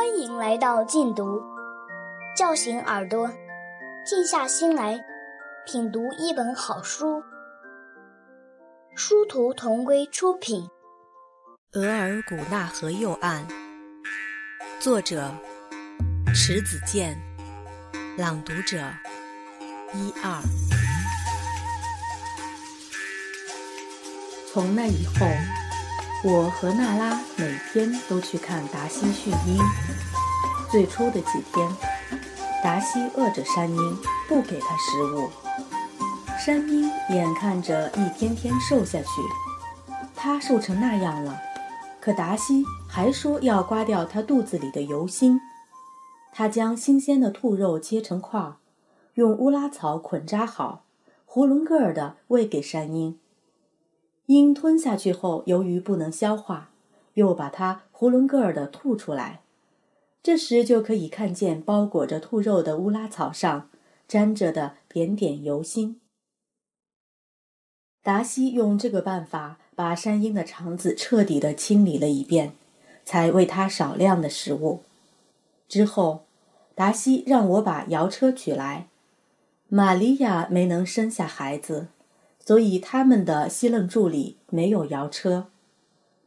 欢迎来到静读，叫醒耳朵，静下心来品读一本好书。殊途同归出品，《额尔古纳河右岸》，作者迟子建，朗读者一二。从那以后。我和娜拉每天都去看达西训鹰。最初的几天，达西饿着山鹰，不给它食物。山鹰眼看着一天天瘦下去，它瘦成那样了，可达西还说要刮掉它肚子里的油心。他将新鲜的兔肉切成块，用乌拉草捆扎好，囫囵个儿的喂给山鹰。鹰吞下去后，由于不能消化，又把它囫囵个儿的吐出来。这时就可以看见包裹着兔肉的乌拉草上沾着的点点油星。达西用这个办法把山鹰的肠子彻底的清理了一遍，才喂它少量的食物。之后，达西让我把摇车取来。玛利亚没能生下孩子。所以他们的西楞柱里没有摇车，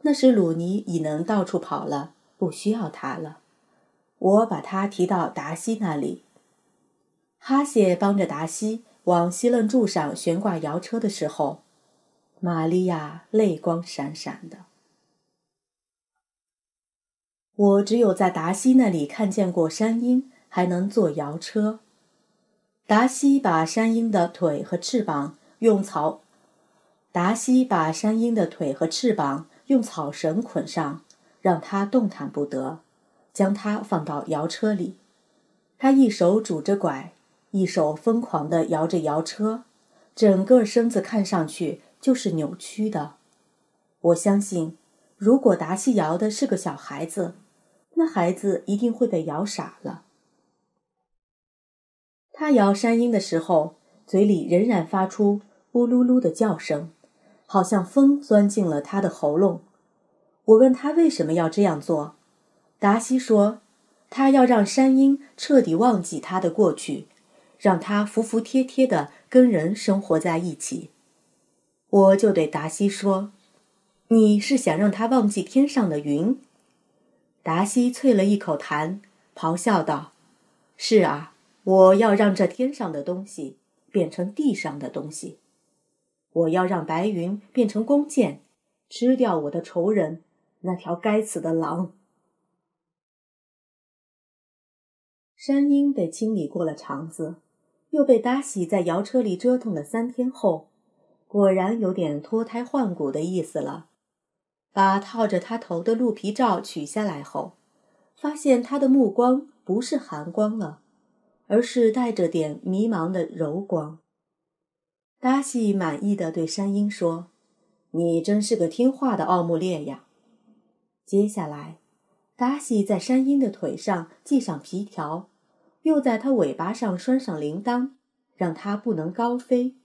那时鲁尼已能到处跑了，不需要他了。我把他提到达西那里。哈谢帮着达西往西楞柱上悬挂摇车的时候，玛利亚泪光闪闪的。我只有在达西那里看见过山鹰还能坐摇车。达西把山鹰的腿和翅膀。用草，达西把山鹰的腿和翅膀用草绳捆上，让它动弹不得，将它放到摇车里。他一手拄着拐，一手疯狂地摇着摇车，整个身子看上去就是扭曲的。我相信，如果达西摇的是个小孩子，那孩子一定会被摇傻了。他摇山鹰的时候，嘴里仍然发出。呼噜噜的叫声，好像风钻进了他的喉咙。我问他为什么要这样做，达西说，他要让山鹰彻底忘记他的过去，让他服服帖帖的跟人生活在一起。我就对达西说：“你是想让他忘记天上的云？”达西啐了一口痰，咆哮道：“是啊，我要让这天上的东西变成地上的东西。”我要让白云变成弓箭，吃掉我的仇人，那条该死的狼。山鹰被清理过了肠子，又被达喜在摇车里折腾了三天后，果然有点脱胎换骨的意思了。把套着他头的鹿皮罩取下来后，发现他的目光不是寒光了，而是带着点迷茫的柔光。达西满意的对山鹰说：“你真是个听话的奥穆列呀。”接下来，达西在山鹰的腿上系上皮条，又在它尾巴上拴上铃铛，让它不能高飞。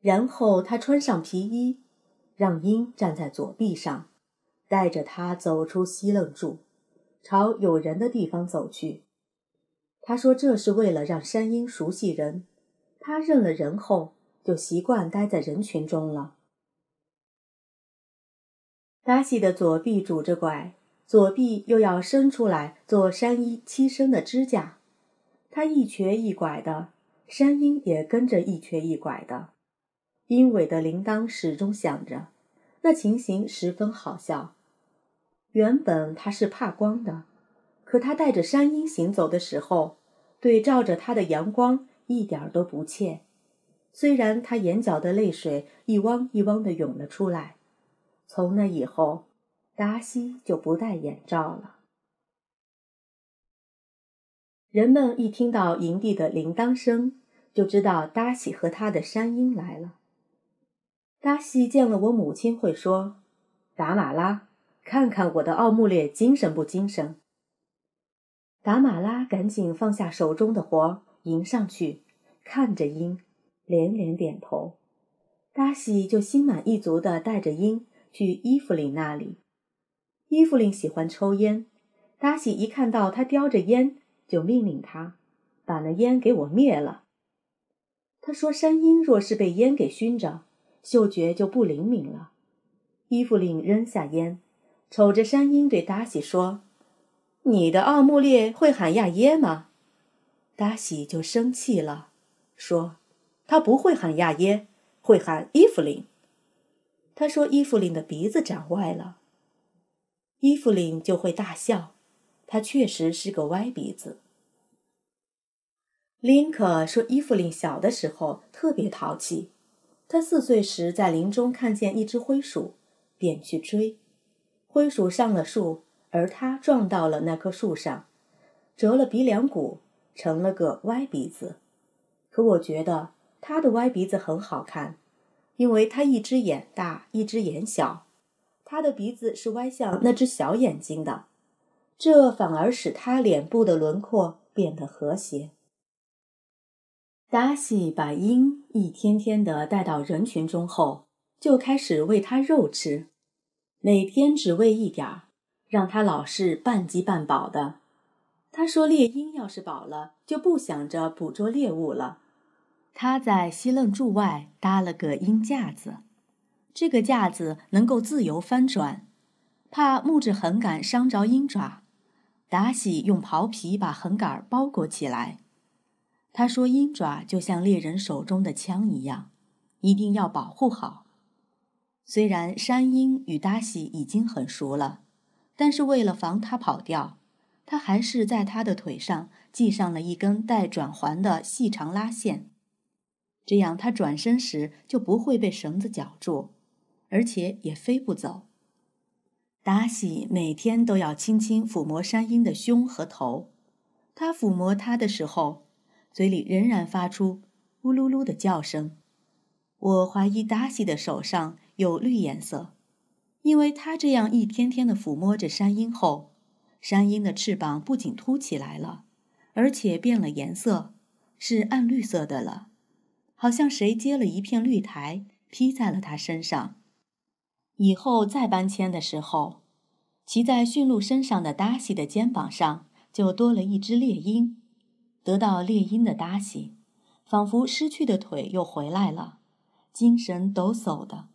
然后他穿上皮衣，让鹰站在左臂上，带着它走出西楞柱，朝有人的地方走去。他说：“这是为了让山鹰熟悉人。”他认了人后，就习惯待在人群中了。达西的左臂拄着拐，左臂又要伸出来做山鹰栖身的支架，他一瘸一拐的，山鹰也跟着一瘸一拐的。鹰尾的铃铛始终响着，那情形十分好笑。原本他是怕光的，可他带着山鹰行走的时候，对照着他的阳光。一点都不怯，虽然他眼角的泪水一汪一汪的涌了出来。从那以后，达西就不戴眼罩了。人们一听到营地的铃铛声，就知道达西和他的山鹰来了。达西见了我母亲，会说：“达马拉，看看我的奥穆列精神不精神？”达马拉赶紧放下手中的活儿。迎上去，看着鹰，连连点头。达西就心满意足地带着鹰去伊芙琳那里。伊芙琳喜欢抽烟，达西一看到他叼着烟，就命令他把那烟给我灭了。他说：“山鹰若是被烟给熏着，嗅觉就不灵敏了。”伊芙琳扔下烟，瞅着山鹰对达西说：“你的奥穆列会喊亚耶吗？”达西就生气了，说：“他不会喊亚耶，会喊伊芙琳。”他说：“伊芙琳的鼻子长歪了。”伊芙琳就会大笑，他确实是个歪鼻子。林可说：“伊芙琳小的时候特别淘气，她四岁时在林中看见一只灰鼠，便去追。灰鼠上了树，而她撞到了那棵树上，折了鼻梁骨，成了个歪鼻子。可我觉得他的歪鼻子很好看，因为他一只眼大，一只眼小，他的鼻子是歪向那只小眼睛的，这反而使他脸部的轮廓变得和谐。”达西把鹰一天天的带到人群中后，就开始喂它肉吃，每天只喂一点儿，让它老是半饥半饱的。他说：“猎鹰要是饱了，就不想着捕捉猎物了。”他在西楞柱外搭了个鹰架子，这个架子能够自由翻转，怕木质横杆伤着鹰爪。达喜用袍皮把横杆包裹起来。他说：“鹰爪就像猎人手中的枪一样，一定要保护好。虽然山鹰与达喜已经很熟了，但是为了防它跑掉，他还是在他的腿上系上了一根带转环的细长拉线，这样他转身时就不会被绳子绞住，而且也飞不走。达西每天都要轻轻抚摸山鹰的胸和头，他抚摸它的时候。”嘴里仍然发出呜噜噜的叫声。我怀疑达西的手上有绿颜色，因为他这样一天天的抚摸着山鹰后，山鹰的翅膀不仅凸起来了，而且变了颜色，是暗绿色的了，好像谁接了一片绿苔披在了它身上。以后再搬迁的时候，骑在驯鹿身上的达西的肩膀上就多了一只猎鹰。得到猎鹰的达西，仿佛失去的腿又回来了，精神抖擞的。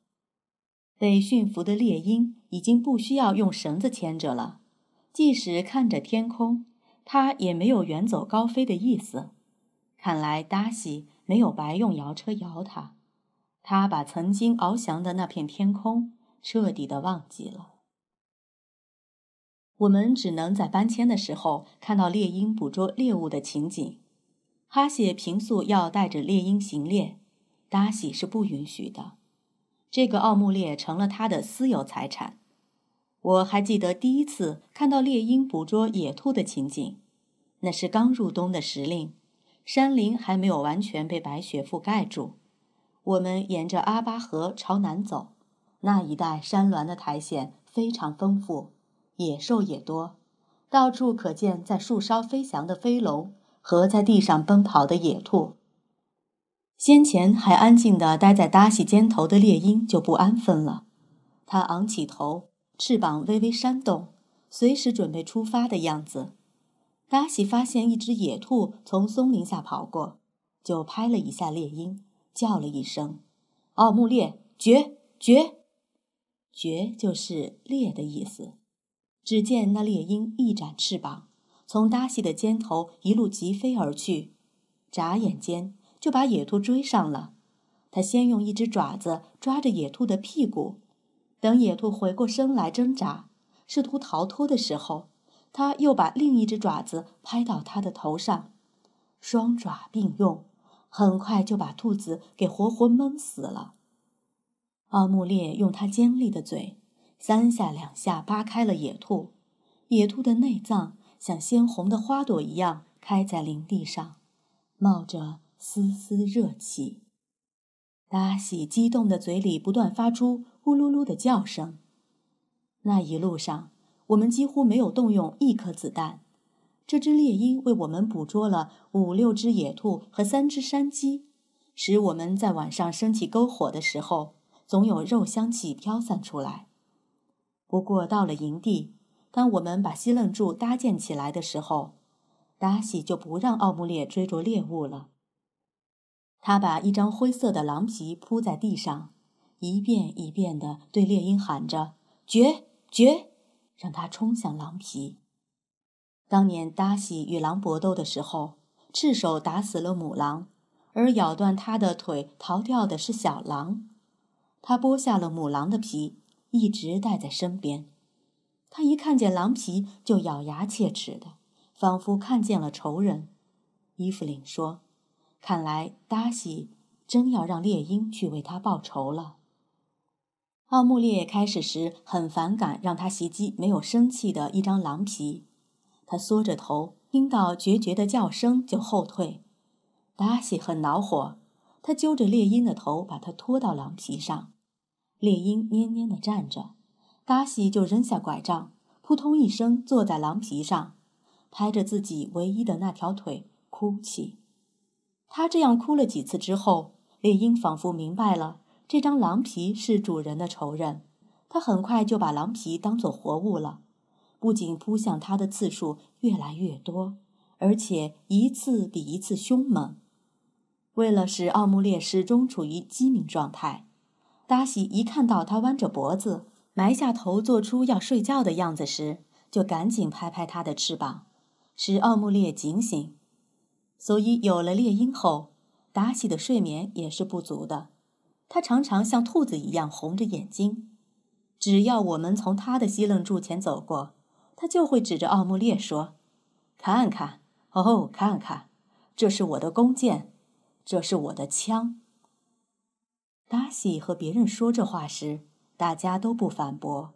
被驯服的猎鹰已经不需要用绳子牵着了，即使看着天空，它也没有远走高飞的意思。看来达西没有白用摇车摇它，他把曾经翱翔的那片天空彻底的忘记了。我们只能在搬迁的时候看到猎鹰捕捉猎物的情景。哈谢平素要带着猎鹰行猎，达西是不允许的。这个奥木列成了他的私有财产。我还记得第一次看到猎鹰捕捉野兔的情景，那是刚入冬的时令，山林还没有完全被白雪覆盖住。我们沿着阿巴河朝南走，那一带山峦的苔藓非常丰富。野兽也多，到处可见在树梢飞翔的飞龙和在地上奔跑的野兔。先前还安静地待在达西肩头的猎鹰就不安分了，它昂起头，翅膀微微扇动，随时准备出发的样子。达西发现一只野兔从松林下跑过，就拍了一下猎鹰，叫了一声：“奥穆列，绝绝，绝就是猎的意思。”只见那猎鹰一展翅膀，从达西的肩头一路疾飞而去，眨眼间就把野兔追上了。他先用一只爪子抓着野兔的屁股，等野兔回过身来挣扎，试图逃脱的时候，他又把另一只爪子拍到它的头上，双爪并用，很快就把兔子给活活闷死了。奥穆列用他尖利的嘴。三下两下扒开了野兔，野兔的内脏像鲜红的花朵一样开在林地上，冒着丝丝热气。达西激动的嘴里不断发出呜噜噜的叫声。那一路上，我们几乎没有动用一颗子弹。这只猎鹰为我们捕捉了五六只野兔和三只山鸡，使我们在晚上升起篝火的时候，总有肉香气飘散出来。不过到了营地，当我们把西楞柱搭建起来的时候，达西就不让奥穆列追逐猎物了。他把一张灰色的狼皮铺在地上，一遍一遍地对猎鹰喊着：“绝绝！”让他冲向狼皮。当年达西与狼搏斗的时候，赤手打死了母狼，而咬断他的腿逃掉的是小狼。他剥下了母狼的皮，一直带在身边。他一看见狼皮就咬牙切齿的。仿佛看见了仇人，伊芙琳说：“看来达西真要让猎鹰去为他报仇了。”奥穆列开始时很反感让他袭击没有生气的一张狼皮，他缩着头，听到决绝的叫声就后退。达西很恼火，他揪着猎鹰的头，把他拖到狼皮上。猎鹰蔫蔫地站着，达西就扔下拐杖，扑通一声坐在狼皮上。拍着自己唯一的那条腿哭泣，他这样哭了几次之后，猎鹰仿佛明白了这张狼皮是主人的仇人，他很快就把狼皮当作活物了，不仅扑向他的次数越来越多，而且一次比一次凶猛。为了使奥穆列始终处于机敏状态，达西一看到他弯着脖子埋下头做出要睡觉的样子时，就赶紧拍拍他的翅膀。使奥穆列警醒，所以有了猎鹰后，达西的睡眠也是不足的。他常常像兔子一样红着眼睛。只要我们从他的西楞柱前走过，他就会指着奥穆列说：“看看，哦，看看，这是我的弓箭，这是我的枪。”达西和别人说这话时，大家都不反驳，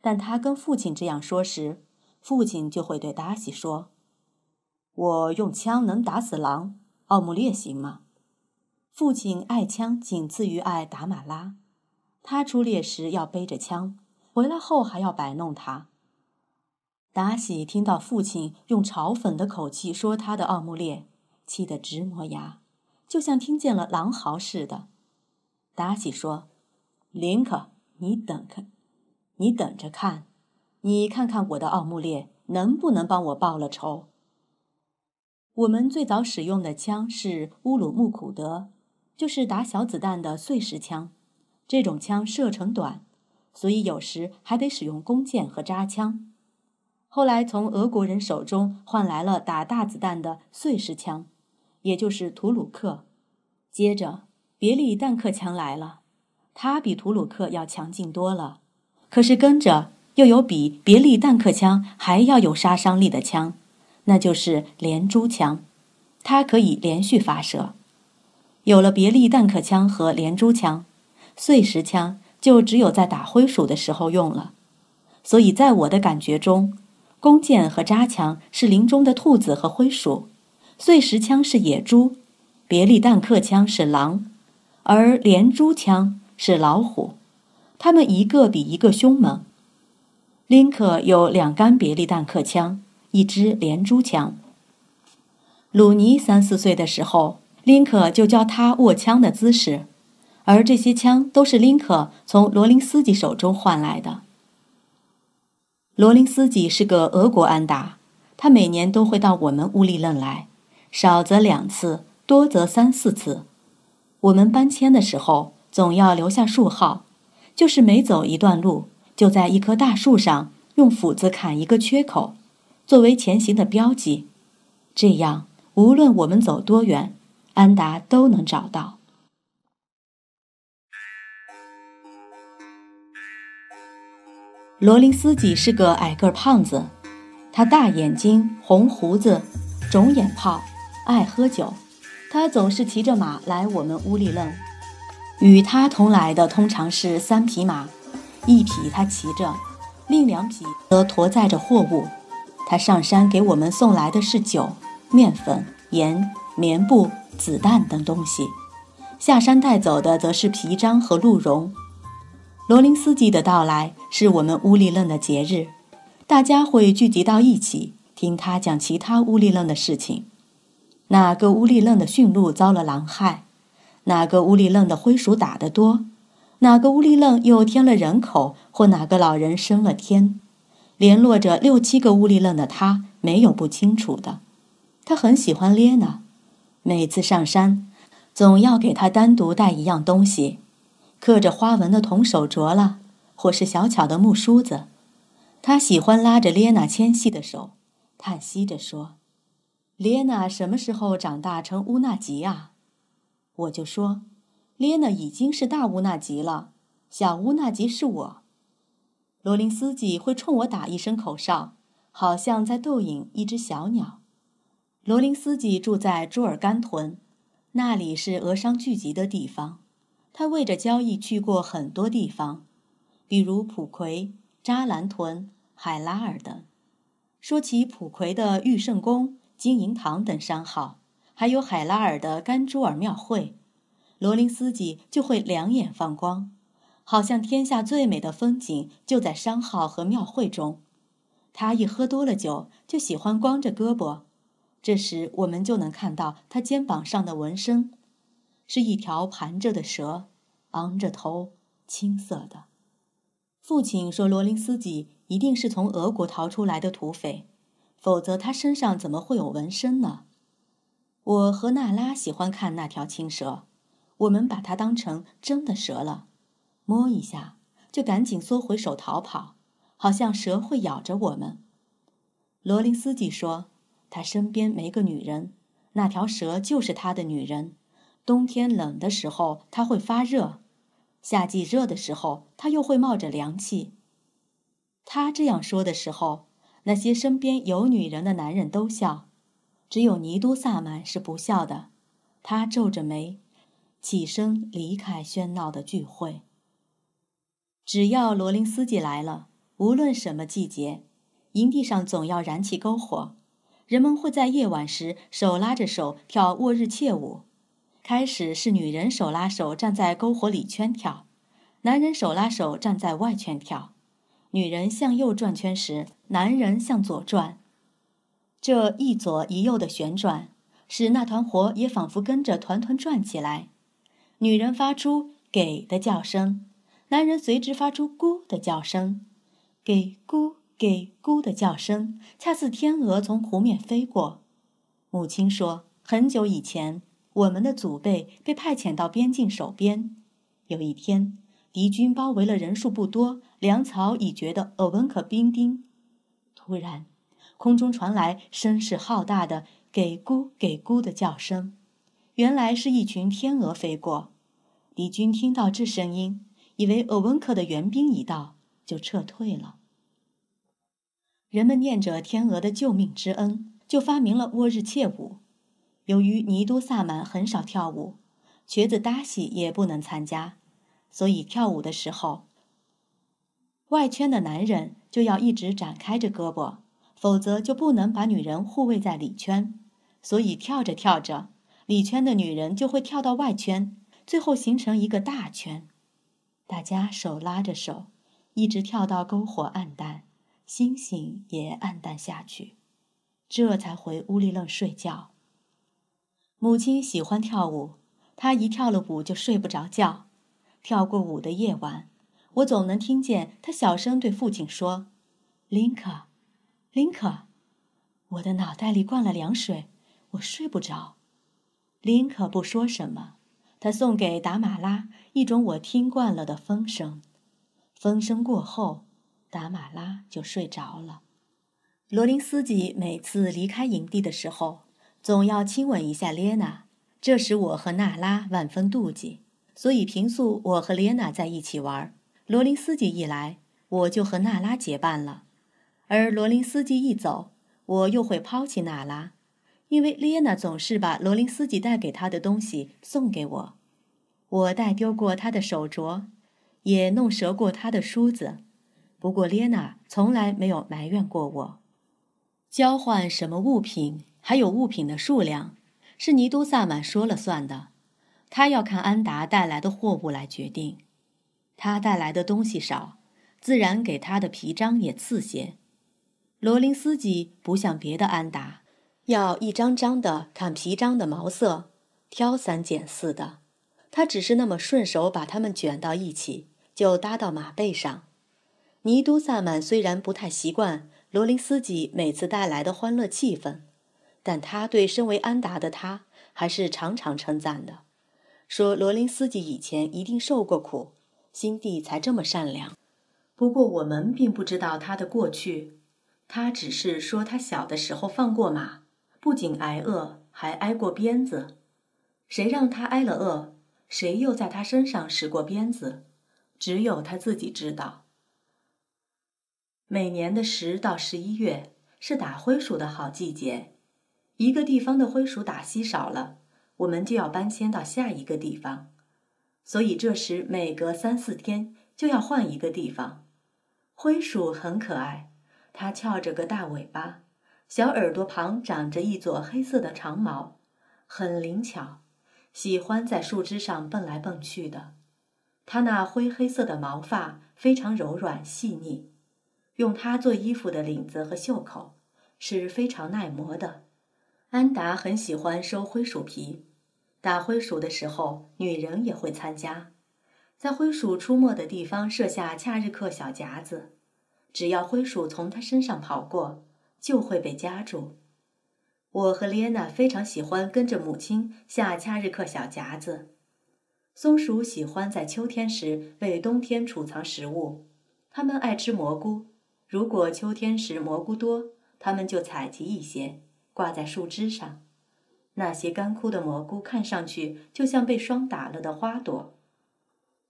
但他跟父亲这样说时。父亲就会对达西说：“我用枪能打死狼，奥穆列行吗？”父亲爱枪仅次于爱达马拉，他出猎时要背着枪，回来后还要摆弄它。达喜听到父亲用嘲讽的口气说他的奥穆列，气得直磨牙，就像听见了狼嚎似的。达喜说：“林克，你等看，你等着看。”你看看我的奥穆列能不能帮我报了仇？我们最早使用的枪是乌鲁木苦德，就是打小子弹的碎石枪。这种枪射程短，所以有时还得使用弓箭和扎枪。后来从俄国人手中换来了打大子弹的碎石枪，也就是图鲁克。接着别利弹克枪来了，它比图鲁克要强劲多了。可是跟着。又有比别利弹克枪还要有杀伤力的枪，那就是连珠枪，它可以连续发射。有了别利弹壳枪和连珠枪，碎石枪就只有在打灰鼠的时候用了。所以在我的感觉中，弓箭和扎枪是林中的兔子和灰鼠，碎石枪是野猪，别利弹壳枪是狼，而连珠枪是老虎。它们一个比一个凶猛。林克有两杆别利弹壳枪，一支连珠枪。鲁尼三四岁的时候，林可就教他握枪的姿势，而这些枪都是林可从罗林斯基手中换来的。罗林斯基是个俄国安达，他每年都会到我们乌里楞来，少则两次，多则三四次。我们搬迁的时候，总要留下树号，就是每走一段路。就在一棵大树上用斧子砍一个缺口，作为前行的标记。这样，无论我们走多远，安达都能找到。罗林斯基是个矮个胖子，他大眼睛、红胡子、肿眼泡，爱喝酒。他总是骑着马来我们屋里愣，与他同来的通常是三匹马。一匹他骑着，另两匹则驮载着货物。他上山给我们送来的是酒、面粉、盐、棉布、子弹等东西；下山带走的则是皮章和鹿茸。罗林斯基的到来是我们乌里楞的节日，大家会聚集到一起听他讲其他乌里楞的事情。哪个乌里楞的驯鹿遭了狼害？哪个乌里楞的灰鼠打得多？哪个乌里楞又添了人口，或哪个老人升了天？联络着六七个乌里楞的他，没有不清楚的。他很喜欢列娜，每次上山，总要给他单独带一样东西，刻着花纹的铜手镯了，或是小巧的木梳子。他喜欢拉着列娜纤细的手，叹息着说：“列娜什么时候长大成乌纳吉啊？”我就说：“列娜已经是大乌纳吉了，小乌纳吉是我。”罗林斯基会冲我打一声口哨，好像在逗引一只小鸟。罗林斯基住在朱尔干屯，那里是俄商聚集的地方。他为着交易去过很多地方，比如普奎、扎兰屯、海拉尔等。说起普奎的玉圣宫、金银堂等商号，还有海拉尔的甘珠尔庙会，罗林斯基就会两眼放光。好像天下最美的风景就在商号和庙会中。他一喝多了酒，就喜欢光着胳膊。这时我们就能看到他肩膀上的纹身，是一条盘着的蛇，昂着头，青色的。父亲说罗林斯基一定是从俄国逃出来的土匪，否则他身上怎么会有纹身呢？我和娜拉喜欢看那条青蛇，我们把它当成真的蛇了。摸一下，就赶紧缩回手逃跑，好像蛇会咬着我们。罗林斯基说，他身边没个女人，那条蛇就是他的女人。冬天冷的时候他会发热，夏季热的时候他又会冒着凉气。他这样说的时候，那些身边有女人的男人都笑，只有尼都萨满是不笑的。他皱着眉，起身离开喧闹的聚会。只要罗林斯基来了，无论什么季节，营地上总要燃起篝火。人们会在夜晚时手拉着手跳沃日切舞。开始是女人手拉手站在篝火里圈跳，男人手拉手站在外圈跳。女人向右转圈时，男人向左转。这一左一右的旋转，使那团火也仿佛跟着团团转起来。女人发出“给”的叫声。男人随之发出“咕”的叫声，“给咕给咕”的叫声，恰似天鹅从湖面飞过。母亲说：“很久以前，我们的祖辈被派遣到边境守边。有一天，敌军包围了人数不多、粮草已绝的鄂温克兵丁。突然，空中传来声势浩大的‘给咕给咕’的叫声，原来是一群天鹅飞过。敌军听到这声音。”以为鄂温克的援兵已到，就撤退了。人们念着天鹅的救命之恩，就发明了沃日切舞。由于尼都萨满很少跳舞，瘸子达西也不能参加，所以跳舞的时候，外圈的男人就要一直展开着胳膊，否则就不能把女人护卫在里圈。所以跳着跳着，里圈的女人就会跳到外圈，最后形成一个大圈。大家手拉着手，一直跳到篝火暗淡，星星也暗淡下去，这才回屋里愣睡觉。母亲喜欢跳舞，她一跳了舞就睡不着觉。跳过舞的夜晚，我总能听见她小声对父亲说：“林可，林可。”我的脑袋里灌了凉水，我睡不着。林可不说什么。他送给达马拉一种我听惯了的风声，风声过后，达马拉就睡着了。罗林斯基每次离开营地的时候，总要亲吻一下列娜，这使我和娜拉万分妒忌。所以平素我和列娜在一起玩，罗林斯基一来，我就和娜拉结伴了；而罗林斯基一走，我又会抛弃娜拉。因为列娜总是把罗林斯基带给她的东西送给我，我带丢过她的手镯，也弄折过她的梳子，不过列娜从来没有埋怨过我。交换什么物品，还有物品的数量，是尼都萨满说了算的，他要看安达带来的货物来决定。他带来的东西少，自然给他的皮章也次些。罗林斯基不像别的安达。要一张张的看皮章的毛色，挑三拣四的，他只是那么顺手把它们卷到一起，就搭到马背上。尼都萨满虽然不太习惯罗林斯基每次带来的欢乐气氛，但他对身为安达的他还是常常称赞的，说罗林斯基以前一定受过苦，心地才这么善良。不过我们并不知道他的过去，他只是说他小的时候放过马，不仅挨饿，还挨过鞭子。谁让他挨了饿，谁又在他身上使过鞭子，只有他自己知道。每年的十到十一月是打灰鼠的好季节，一个地方的灰鼠打稀少了，我们就要搬迁到下一个地方，所以这时每隔三四天就要换一个地方。灰鼠很可爱，它翘着个大尾巴，小耳朵旁长着一撮黑色的长毛，很灵巧，喜欢在树枝上蹦来蹦去的。它那灰黑色的毛发非常柔软细腻。用它做衣服的领子和袖口是非常耐磨的。安达很喜欢收灰鼠皮，打灰鼠的时候，女人也会参加，在灰鼠出没的地方设下恰日克小夹子，只要灰鼠从它身上跑过，就会被夹住。我和列娜非常喜欢跟着母亲下恰日克小夹子。松鼠喜欢在秋天时为冬天储藏食物，它们爱吃蘑菇。如果秋天时蘑菇多，它们就采集一些，挂在树枝上。那些干枯的蘑菇看上去就像被霜打了的花朵。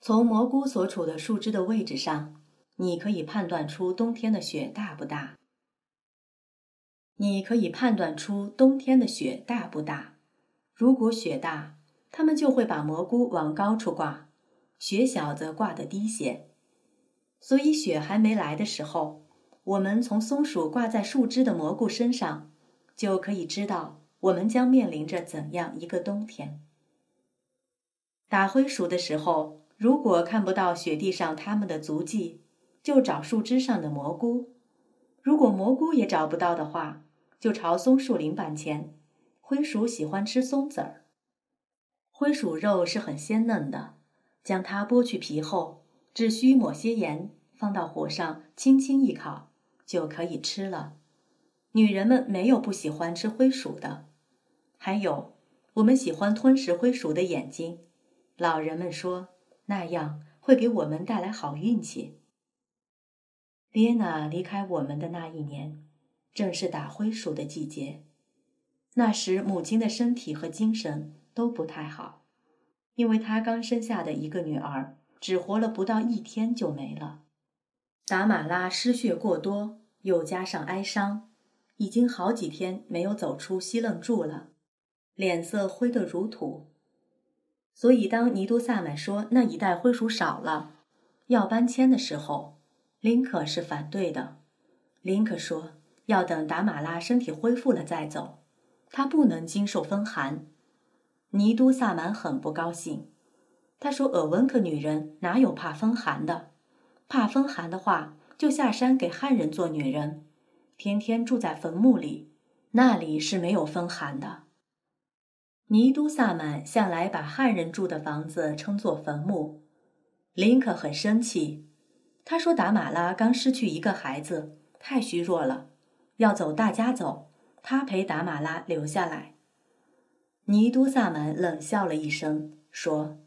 从蘑菇所处的树枝的位置上，你可以判断出冬天的雪大不大。你可以判断出冬天的雪大不大。如果雪大，它们就会把蘑菇往高处挂；雪小则挂得低些。所以雪还没来的时候。我们从松鼠挂在树枝的蘑菇身上，就可以知道我们将面临着怎样一个冬天。打灰鼠的时候，如果看不到雪地上它们的足迹，就找树枝上的蘑菇；如果蘑菇也找不到的话，就朝松树林板前。灰鼠喜欢吃松子儿，灰鼠肉是很鲜嫩的。将它剥去皮后，只需抹些盐，放到火上轻轻一烤。就可以吃了。女人们没有不喜欢吃灰鼠的，还有我们喜欢吞食灰鼠的眼睛。老人们说那样会给我们带来好运气。列娜离开我们的那一年，正是打灰鼠的季节。那时母亲的身体和精神都不太好，因为她刚生下的一个女儿只活了不到一天就没了。达马拉失血过多，又加上哀伤，已经好几天没有走出西楞柱了，脸色灰得如土。所以，当尼都萨满说那一带灰鼠少了，要搬迁的时候，林可是反对的。林可说要等达马拉身体恢复了再走，他不能经受风寒。尼都萨满很不高兴，他说：“尔温克女人哪有怕风寒的？”怕风寒的话，就下山给汉人做女人，天天住在坟墓里，那里是没有风寒的。尼都萨满向来把汉人住的房子称作坟墓。林可很生气，他说达马拉刚失去一个孩子，太虚弱了，要走大家走，他陪达马拉留下来。尼都萨满冷笑了一声，说：“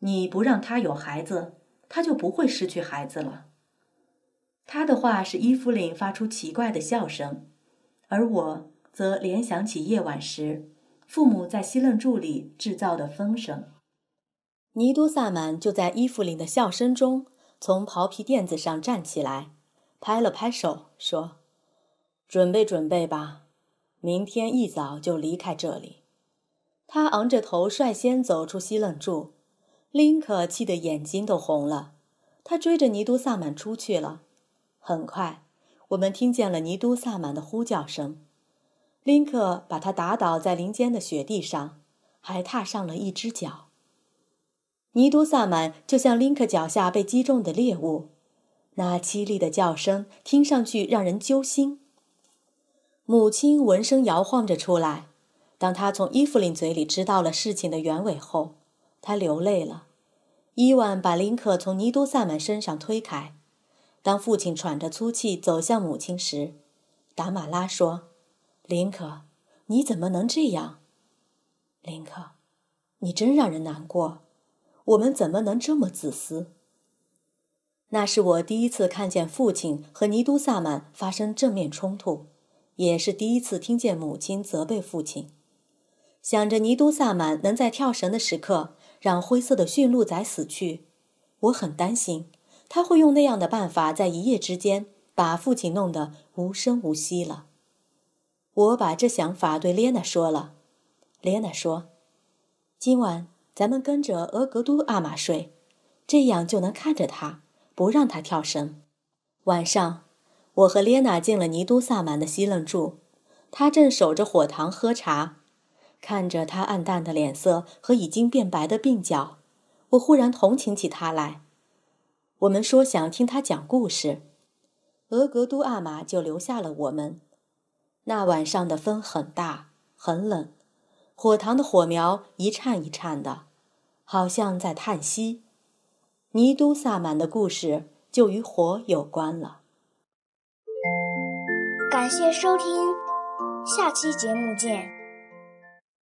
你不让他有孩子。”他就不会失去孩子了。他的话使伊芙琳发出奇怪的笑声，而我则联想起夜晚时父母在西楞柱里制造的风声。尼都萨满就在伊芙琳的笑声中从刨皮垫子上站起来，拍了拍手，说：“准备准备吧，明天一早就离开这里。”他昂着头率先走出西楞柱。林可气得眼睛都红了，他追着尼都萨满出去了。很快，我们听见了尼都萨满的呼叫声。林可把他打倒在林间的雪地上，还踏上了一只脚。尼都萨满就像林可脚下被击中的猎物，那凄厉的叫声听上去让人揪心。母亲闻声摇晃着出来，当她从伊芙琳嘴里知道了事情的原委后。他流泪了，伊万把林可从尼都萨满身上推开，当父亲喘着粗气走向母亲时，达马拉说：“林可，你怎么能这样？林可，你真让人难过。我们怎么能这么自私？”那是我第一次看见父亲和尼都萨满发生正面冲突，也是第一次听见母亲责备父亲。想着尼都萨满能在跳绳的时刻让灰色的驯鹿仔死去，我很担心他会用那样的办法在一夜之间把父亲弄得无声无息了。我把这想法对列娜说了，列娜说：“今晚咱们跟着俄格都阿玛睡，这样就能看着他。”不让他跳绳。晚上，我和列娜进了尼都萨满的西楞住，他正守着火塘喝茶。看着他暗淡的脸色和已经变白的鬓角，我忽然同情起他来。我们说想听他讲故事，俄格都阿玛就留下了我们。那晚上的风很大，很冷，火塘的火苗一颤一颤的，好像在叹息。尼都萨满的故事就与火有关了。感谢收听，下期节目见。